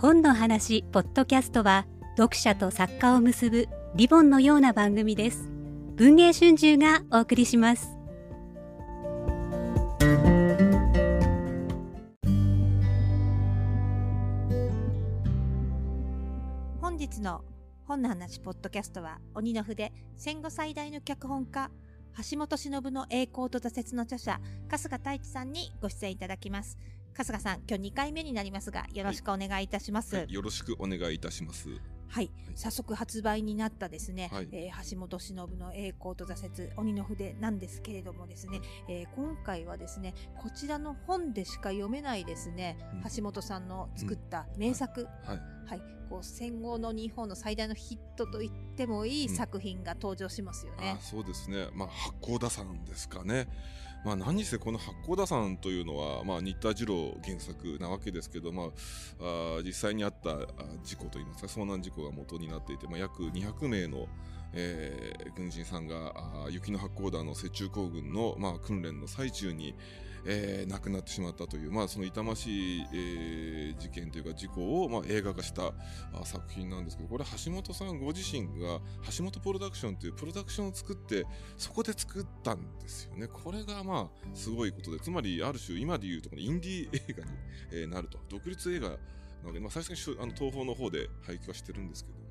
本の話ポッドキャストは読者と作家を結ぶリボンのような番組です。文藝春秋がお送りします。本日の本の話ポッドキャストは鬼の筆戦後最大の脚本家橋本忍の栄光と挫折の著者春日太一さんにご出演いただきます。春日さん今日2回目になりますがよろしくお願いいたします、はい、よろしくお願いいたします。はい、早速発売になったですね、はい。えー橋本忍の栄光と挫折鬼の筆なんですけれどもですね、えー今回はですねこちらの本でしか読めないですね、うん。橋本さんの作った名作、はい。はい、こう戦後の日本の最大のヒットと言ってもいい作品が登場しますよね。あ。そうですね。まあ八甲田山ですかねまあ何せこの八甲田山というのはまあ新田次郎原作なわけですけどまああ実際にあった事故といいますか遭難事故が元になっていてまあ約200名のえー軍人さんがあ雪の八甲田の雪中行軍の、まあ、訓練の最中に、えー亡くなってしまったという、まあ、その痛ましい、えー事件というか事故を、まあ、映画化した作品なんですけどこれ橋本さんご自身が橋本プロダクションというプロダクションを作ってそこで作ったんですよね。これがまあすごいことでつまりある種今でいうとこのインディー映画に、えなると。独立映画なので、まあ、最初にあの東宝の方で配給はしてるんですけども。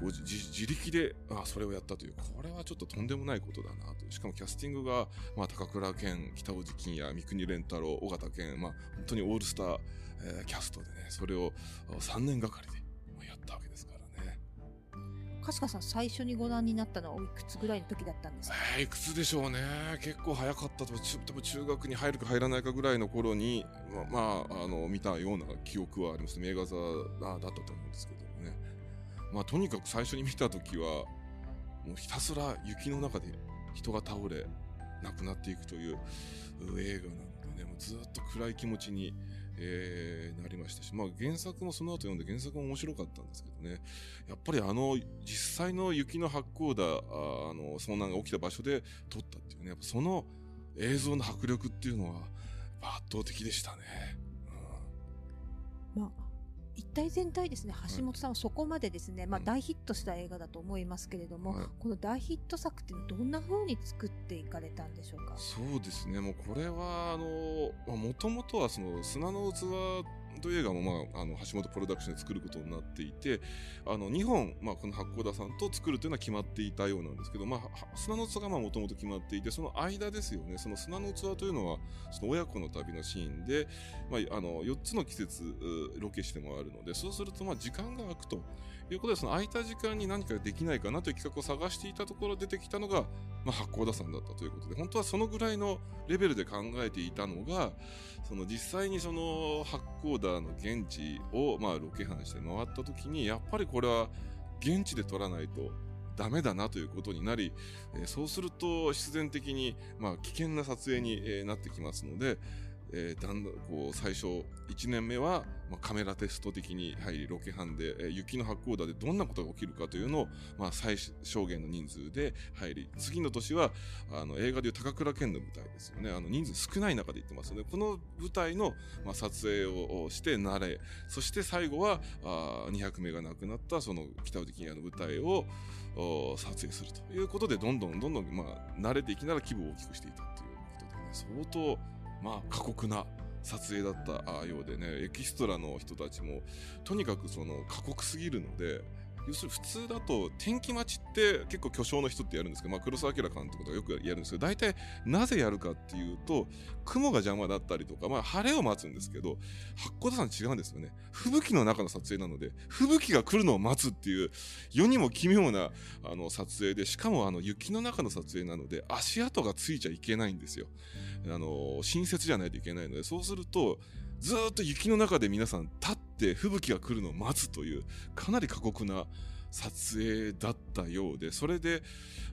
ご自自自力であそれをやったというこれはちょっととんでもないことだなとしかもキャスティングが、まあ、高倉健北尾路欣也三國連太郎尾形健、まあ、本当にオールスター、えーキャストでねそれをあ3年がかりでまあやったわけですからね。春日さん最初にご覧になったのはおいくつぐらいの時だったんですか？えーいくつでしょうね。結構早かったと。中多分中学に入るか入らないかぐらいの頃にままああの見たような記憶はあります。名画座だったと思うんですけどもねまあとにかく最初に見た時はもうひたすら雪の中で人が倒れ亡くなっていくという映画なのでねもうずっと暗い気持ちに、えーなりましたし、まあ、原作もその後読んで原作も面白かったんですけどねやっぱりあの実際の雪の八甲田あの遭難が起きた場所で撮ったっていうねやっぱその映像の迫力っていうのは圧倒的でしたね。まあ一体全体ですね橋本さんはそこまでですね、まあ、うん。大ヒットした映画だと思いますけれども、はいこの大ヒット作っていうのはどんな風に作っていかれたんでしょうか？そうですね。もうこれはあのもともとはその砂の器という映画も、まあ、あの橋本プロダクションで作ることになっていてあの2本、まあ、この八甲田さんと作るというのは決まっていたようなんですけど、まあ、砂の器がもともと決まっていてその間ですよね。その砂の器というのはその親子の旅のシーンで、まあ、あの4つの季節ロケしてもあるのでそうするとまあ時間が空くということでその空いた時間に何かできないかなという企画を探していたところ出てきたのが、まあ、八甲田山だったということで本当はそのぐらいのレベルで考えていたのがその実際にその八甲田の現地をまあロケハンして回った時にやっぱりこれは現地で撮らないとダメだなということになり、えーそうすると必然的に、まあ、危険な撮影に、えーなってきますので、えーだんだんこう最初1年目は、まあ、カメラテスト的に入りロケハンで、えー雪の八甲田でどんなことが起きるかというのを、まあ、最小限の人数で入り次の年はあの映画でいう高倉健の舞台ですよね。あの人数少ない中で行ってますのでこの舞台の、まあ、撮影をして慣れそして最後はあ200名が亡くなったその北尾関谷の舞台を撮影するということでどんどんどんどん、まあ、慣れていきなら規模を大きくしていたということでね相当、まあ、過酷な撮影だったようでねエキストラの人たちもとにかくその過酷すぎるので要するに普通だと天気待ちって結構巨匠の人ってやるんですけど、まあ、黒澤明監督とかよくやるんですけど大体なぜやるかっていうと雲が邪魔だったりとか、まあ、晴れを待つんですけど八甲田山違うんですよね。吹雪の中の撮影なので吹雪が来るのを待つっていう世にも奇妙なあの撮影でしかもあの雪の中の撮影なので足跡がついちゃいけないんですよ。あの新雪じゃないといけないのでそうするとずっと雪の中で皆さん立って吹雪が来るのを待つというかなり過酷な撮影だったようでそれで、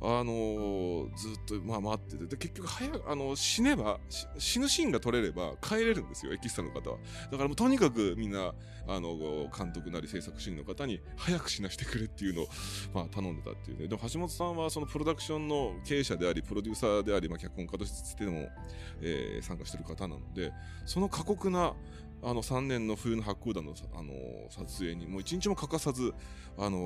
あのーずっと、まあ、待っててで結局早あの死ねばし死ぬシーンが撮れれば帰れるんですよエキストラの方は。だからもうとにかくみんなあの監督なり制作主義の方に早く死なしてくれっていうのを、まあ、頼んでたっていうね。でも橋本さんはそのプロダクションの経営者でありプロデューサーであり、まあ、脚本家としても、えー参加してる方なのでその過酷なあの3年の冬の八甲田の、あの撮影にもう一日も欠かさず、あの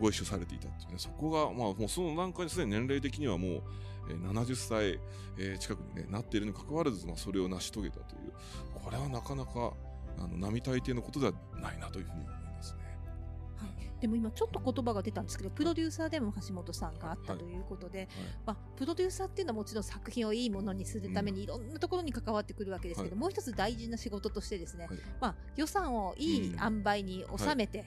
ご一緒されていたっていうね、そこが、まあ、もうその段階ですでに年齢的にはもう、えー、70歳、えー、近くに、ね、なっているにもかかわらず、まあ、それを成し遂げたという、これはなかなかあの並大抵のことではないなというふうに。でも今ちょっと言葉が出たんですけどプロデューサーでも橋本さんがあったとい。うことで、はい、まあ、プロデューサーっていうのはもちろん作品をいいものにするためにいろんなところに関わってくるわけですけど、うん、もう一つ大事な仕事としてですね、はい、まあ、予算をいい塩梅に収めて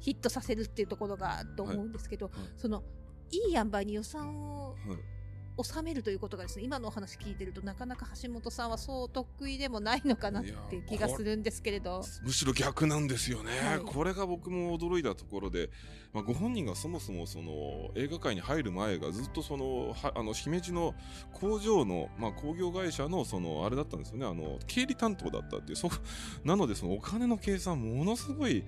ヒットさせるっていうところがと思うんですけど、そのいい塩梅に予算を収めるということがですね今のお話聞いてるとなかなか橋本さんはそう得意でもないのかなっていう気がするんですけれど。むしろ逆なんですよね、はい、これが僕も驚いたところで、まあ、ご本人がそもそもその映画界に入る前がずっとそのはあの姫路の工場の、まあ、工業会社のそのあれだったんですよね。あの経理担当だったっていうそ なのでそのお金の計算ものすごい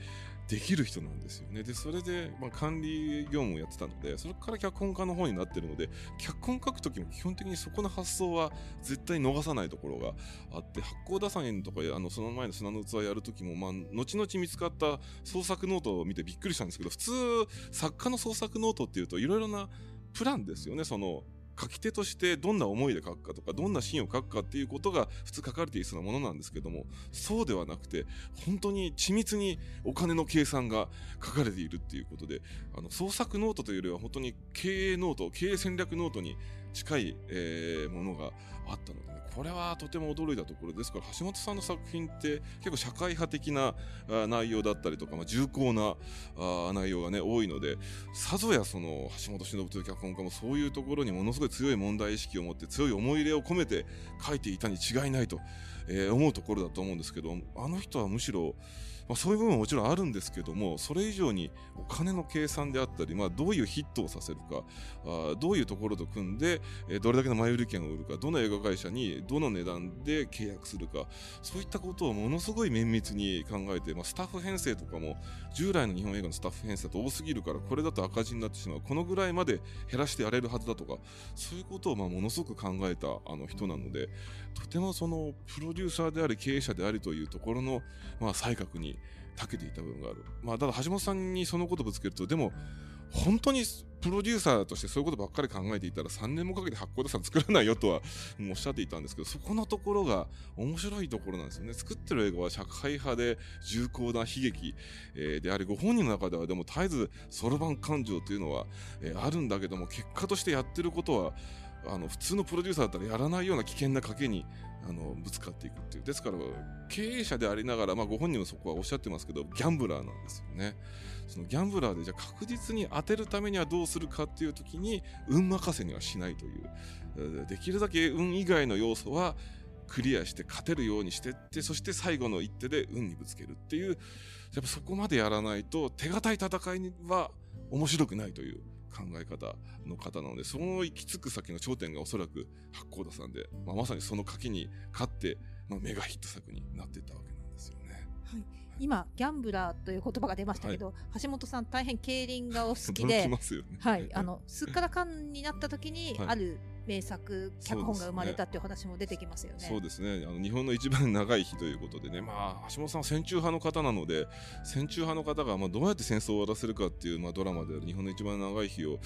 できる人なんですよね。で、それで、まあ、管理業務をやってたので、それから脚本家の方になってるので、脚本書くときも基本的にそこの発想は絶対逃さないところがあって、八甲田山とか、あの、その前の砂の器やるときも、まあ、後々見つかった創作ノートを見てびっくりしたんですけど、普通、作家の創作ノートっていうと、いろいろなプランですよね、その、書き手としてどんな思いで書くかとか、どんなシーンを書くかっていうことが普通書かれているようなものなんですけども、そうではなくて、本当に緻密にお金の計算が書かれているっていうことで、あの、創作ノートというよりは本当に経営ノート、経営戦略ノートに近い、えー、ものがあったので、ね、これはとても驚いたところですから、橋本さんの作品って結構社会派的な内容だったりとか、まあ、重厚なあ内容がね、多いので、さぞやその橋本忍という脚本家もそういうところにものすごい強い問題意識を持って強い思い入れを込めて書いていたに違いないと、えー、思うところだと思うんですけど、あの人はむしろ、まあ、そういう部分ももちろんあるんですけども、それ以上にお金の計算であったり、まあ、どういうヒットをさせるか、あどういうところと組んで、え、どれだけの前売り券を売るか、どの映画会社にどの値段で契約するか、そういったことをものすごい綿密に考えて、まあ、スタッフ編成とかも、従来の日本映画のスタッフ編成だと多すぎるから、これだと赤字になってしまう。このぐらいまで減らしてやれるはずだとか、そういうことをまあものすごく考えたあの人なので、とてもそのプロデューサーであり経営者でありというところの、まあ、才覚に長けていた部分がある。まあ、ただ橋本さんにそのことぶつけると、でも、本当にプロデューサーとしてそういうことばっかり考えていたら3年もかけて発行さん作らないよとはおっしゃっていたんですけど、そこのところが面白いところなんですよね。作ってる映画は社会派で重厚な悲劇、であり、ご本人の中ではでも絶えずそろばん感情というのは、あるんだけども、結果としてやってることは、あの普通のプロデューサーだったらやらないような危険な賭けにあのぶつかっていくっていう。ですから経営者でありながら、まあ、ご本人もそこはおっしゃってますけどギャンブラーなんですよね。そのギャンブラーでじゃあ確実に当てるためにはどうするかっていう時に運任せにはしないという。できるだけ運以外の要素はクリアして勝てるようにしてってそして最後の一手で運にぶつけるっていう。やっぱそこまでやらないと手堅い戦いには面白くないという。考え方の方なので、その行き着く先の頂点がおそらく八甲田さんで、まあ、まさにその賭けに勝って、まあ、メガヒット作になっていったわけなんですよね。はい。今、ギャンブラーという言葉が出ましたけど、はい、橋本さん大変競輪がお好きで、ね、はい、あの、すっからかんになった時に、ある名作脚本が生まれたっていう話も出てきますよね。そうですね。あの日本の一番長い日ということでね、まあ橋本さんは戦中派の方なので、戦中派の方がまあどうやって戦争を終わらせるかっていうまあドラマである日本の一番長い日を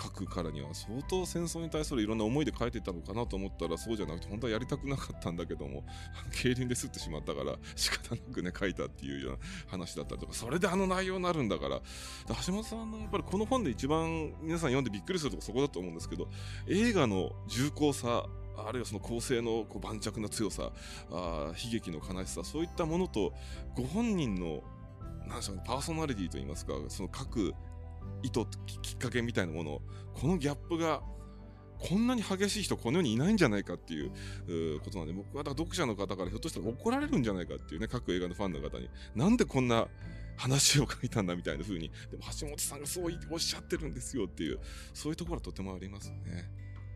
書くからには相当戦争に対するいろんな思いで書いてたのかなと思ったらそうじゃなくて本当はやりたくなかったんだけども、競輪ですってしまったから仕方なくね書いたっていうような話だったりとか、それであの内容になるんだから、橋本さんのやっぱりこの本で一番皆さん読んでびっくりするとこそこだと思うんですけど、映画の重厚さ、あるいはその構成のこう盤石な強さあ、悲劇の悲しさ、そういったものと、ご本人の、なんでしょうね、パーソナリティといいますか、その各意図、きっかけみたいなもの、このギャップが、こんなに激しい人この世にいないんじゃないかっていうことなんで、僕はだから読者の方からひょっとしたら怒られるんじゃないかっていうね、各映画のファンの方に、なんでこんな話を書いたんだみたいな風に、でも橋本さんがそうおっしゃってるんですよっていう、そういうところはとてもありますね。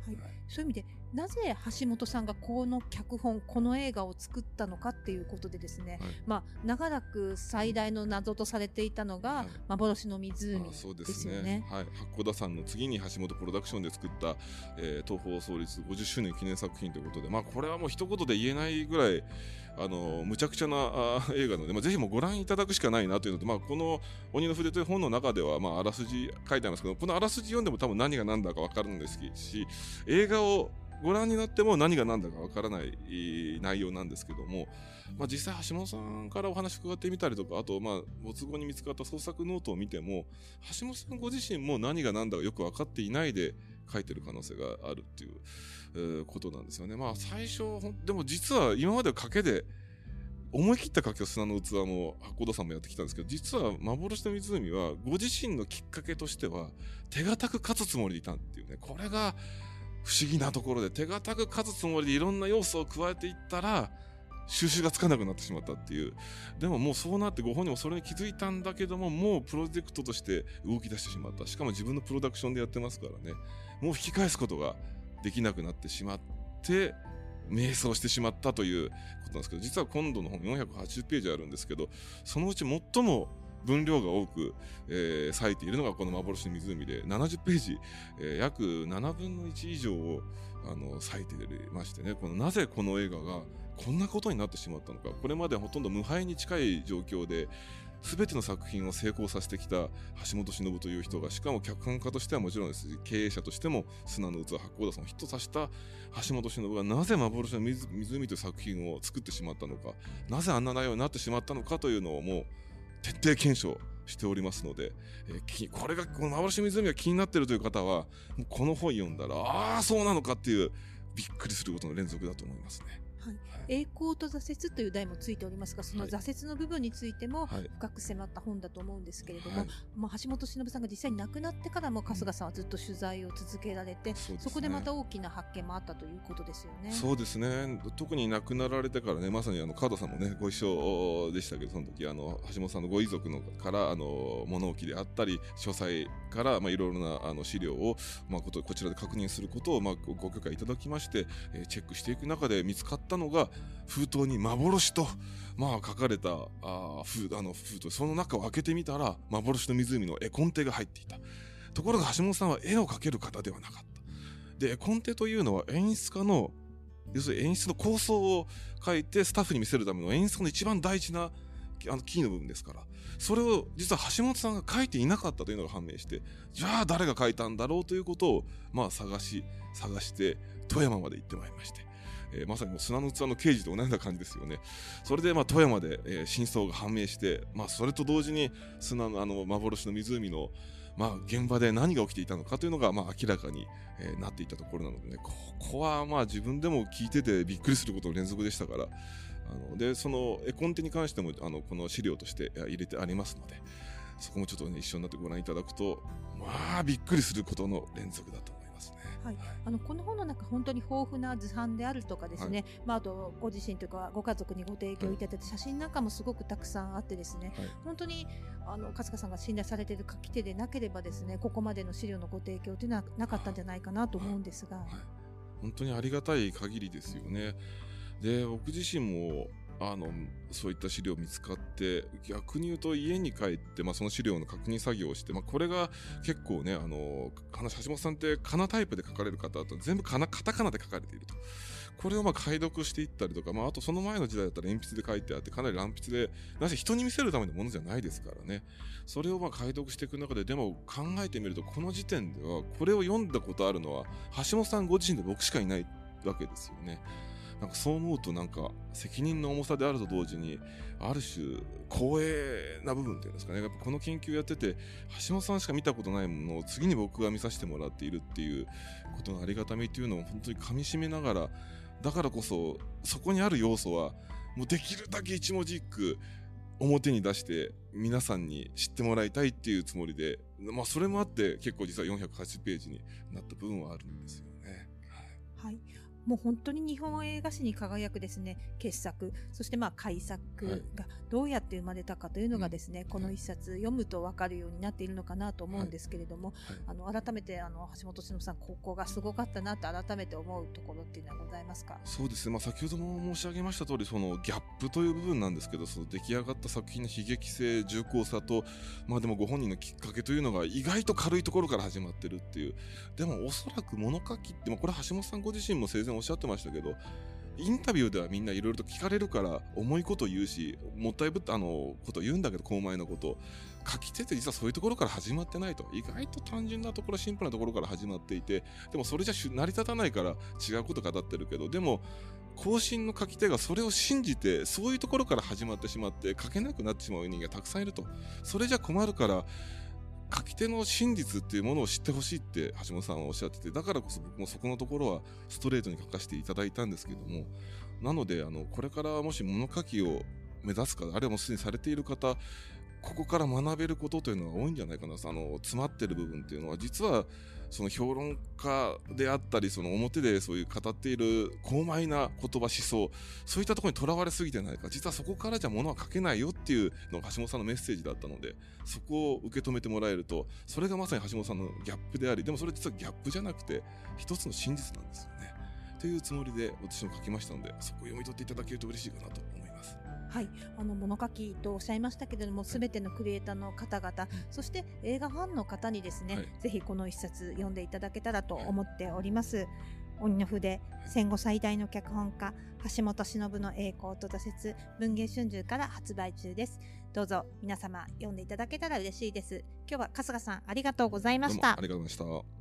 はい、そういう意味でなぜ橋本さんがこの脚本この映画を作ったのかっていうことでですね、はい、まあ、長らく最大の謎とされていたのが、幻の湖ですよね。はい、八甲田山の次に橋本プロダクションで作った、えー、東宝創立50周年記念作品ということで、まあ、これはもう一言で言えないぐらいあのむちゃくちゃなあ映画なので、まあ、ぜひもご覧いただくしかないなというのと、まあ、この「鬼の筆」という本の中では、まあ、あらすじ書いてありますけどこのあらすじ読んでも多分何が何だか分かるんですし映画をご覧になっても何が何だかわからない内容なんですけども、まあ、実際橋本さんからお話伺ってみたりとかあとまあ没後に見つかった創作ノートを見ても橋本さんご自身も何が何だかよく分かっていないで書いてる可能性があるっていう、ことなんですよね。まあ最初でも実は今まで賭けで思い切った賭けを砂の器も八甲田さんもやってきたんですけど実は幻の湖はご自身のきっかけとしては手堅く勝つつもりでいたっていうねこれが不思議なところで手堅く勝つつもりでいろんな要素を加えていったら収拾がつかなくなってしまったっていう。でももうそうなってご本人もそれに気づいたんだけどももうプロジェクトとして動き出してしまった。しかも自分のプロダクションでやってますからね。もう引き返すことができなくなってしまって迷走してしまったということなんですけど実は今度の本480ページあるんですけどそのうち最も分量が多く、えー、割いているのがこの幻の湖で70ページ、えー、約7分の1以上をあの割いてましてね。このなぜこの映画がこんなことになってしまったのか。これまでほとんど無敗に近い状況で全ての作品を成功させてきた橋本忍という人がしかも脚本家としてはもちろんです経営者としても砂の器八甲田さんをヒットさせた橋本忍がなぜ幻の湖という作品を作ってしまったのか。なぜあんな内容になってしまったのかというのをもう徹底検証しておりますので、えー、これがこの幻の湖が気になっているという方はもうこの本読んだらああそうなのかっていうびっくりすることの連続だと思いますね。はい、栄光と挫折という題もついておりますがその挫折の部分についても深く迫った本だと思うんですけれども、はい、まあ、橋本忍さんが実際に亡くなってからも春日さんはずっと取材を続けられて、うんそね、そこでまた大きな発見もあったということですよね。そうですね。特に亡くなられてからねまさにあの川田さんもねご一緒でしたけどその時あの橋本さんのご遺族のからあの物置であったり書斎からまあいろいろなあの資料をまあことこちらで確認することをまあご許可いただきまして、えー、チェックしていく中で見つかったたのが封筒に幻と、まあ、書かれたあ封あの封筒その中を開けてみたら幻の湖の絵コンテが入っていた。ところが橋本さんは絵を描ける方ではなかった。で絵コンテというのは演出家の要するに演出の構想を書いてスタッフに見せるための演出家の一番大事なあのキーの部分ですから。それを実は橋本さんが書いていなかったというのが判明してじゃあ誰が書いたんだろうということをまあ探し探して富山まで行ってまいりまして。えー、まさにもう砂の器の刑事と同じような感じですよね。それで、まあ、富山で、えー、真相が判明して、まあ、それと同時に砂のあの幻の湖の、まあ、現場で何が起きていたのかというのが、まあ、明らかに、えー、なっていたところなのでね、ここはまあ自分でも聞いててびっくりすることの連続でしたから、あのでその絵コンテに関してもあのこの資料として入れてありますので、そこもちょっと、ね、一緒になってご覧いただくと、まあ、びっくりすることの連続だと。はい、あのこの本の中本当に豊富な図版であるとかですね、はい、まあ、あとご自身というかご家族にご提供いただいた写真なんかもすごくたくさんあってですね、はい、本当にあの春日さんが信頼されている書き手でなければですねここまでの資料のご提供というのはなかったんじゃないかなと思うんですが、本当にありがたい限りですよね。で僕自身もあのそういった資料見つかって逆に言うと家に帰って、まあ、その資料の確認作業をして、まあ、これが結構ねあの橋本さんってかなタイプで書かれる方だと全部かなカタカナで書かれていると。これをまあ解読していったりとか、まあ、あとその前の時代だったら鉛筆で書いてあってかなり乱筆でなぜ人に見せるためのものじゃないですからねそれをまあ解読していく中ででも考えてみるとこの時点ではこれを読んだことあるのは橋本さんご自身で僕しかいないわけですよね。なんかそう思うとなんか責任の重さであると同時にある種光栄な部分っていうんですかねやっぱこの研究やってて橋本さんしか見たことないものを次に僕が見させてもらっているっていうことのありがたみっていうのを本当にかみしめながらだからこそそこにある要素はもうできるだけ一文字一句表に出して皆さんに知ってもらいたいっていうつもりで、まあ、それもあって結構実は480ページになった部分はあるんですよ。もう本当に日本映画史に輝くですね傑作。そしてまあ改作がどうやって生まれたかというのがですね、はい、この一冊読むと分かるようになっているのかなと思うんですけれども、はい。はい、あの改めてあの橋本忍さんここがすごかったなと改めて思うところっていうのはございますか？そうです。ね、まあ、先ほども申し上げました通りそのギャップという部分なんですけどその出来上がった作品の悲劇性重厚さとまあでもご本人のきっかけというのが意外と軽いところから始まってるっていう。でもおそらく物書きって、まあ、これ橋本さんご自身も生前おっしゃってましたけどインタビューではみんないろいろと聞かれるから重いこと言うしもったいぶったあのこと言うんだけど公前のこと。書き手って実はそういうところから始まってないと。意外と単純なところシンプルなところから始まっていて。でもそれじゃ成り立たないから違うこと語ってるけど。でも更新の書き手がそれを信じてそういうところから始まってしまって書けなくなってしまう人間がたくさんいると。それじゃ困るから書き手の真実っていうものを知ってほしいって橋本さんはおっしゃっててだからこそ僕もそこのところはストレートに書かせていただいたんですけどもなのであのこれからもし物書きを目指すかあるいはもうすでにされている方ここから学べることというのは多いんじゃないかなあの詰まってる部分っていうのは実はその評論家であったりその表でそういう語っている高邁な言葉思想そういったところにとらわれすぎてないか実はそこからじゃ物は書けないよっていうのが橋本さんのメッセージだったのでそこを受け止めてもらえるとそれがまさに橋本さんのギャップでありでもそれ実はギャップじゃなくて一つの真実なんですよね。というつもりで私も書きましたのでそこを読み取っていただけると嬉しいかなと思います。はい、あの物書きとおっしゃいましたけれども、すべてのクリエイターの方々、そして映画ファンの方にですね、はい、ぜひこの一冊読んでいただけたらと思っております。鬼の筆、戦後最大の脚本家、橋本忍の栄光と挫折、文芸春秋から発売中です。どうぞ皆様読んでいただけたら嬉しいです。今日は春日さんありがとうございました。ありがとうございました。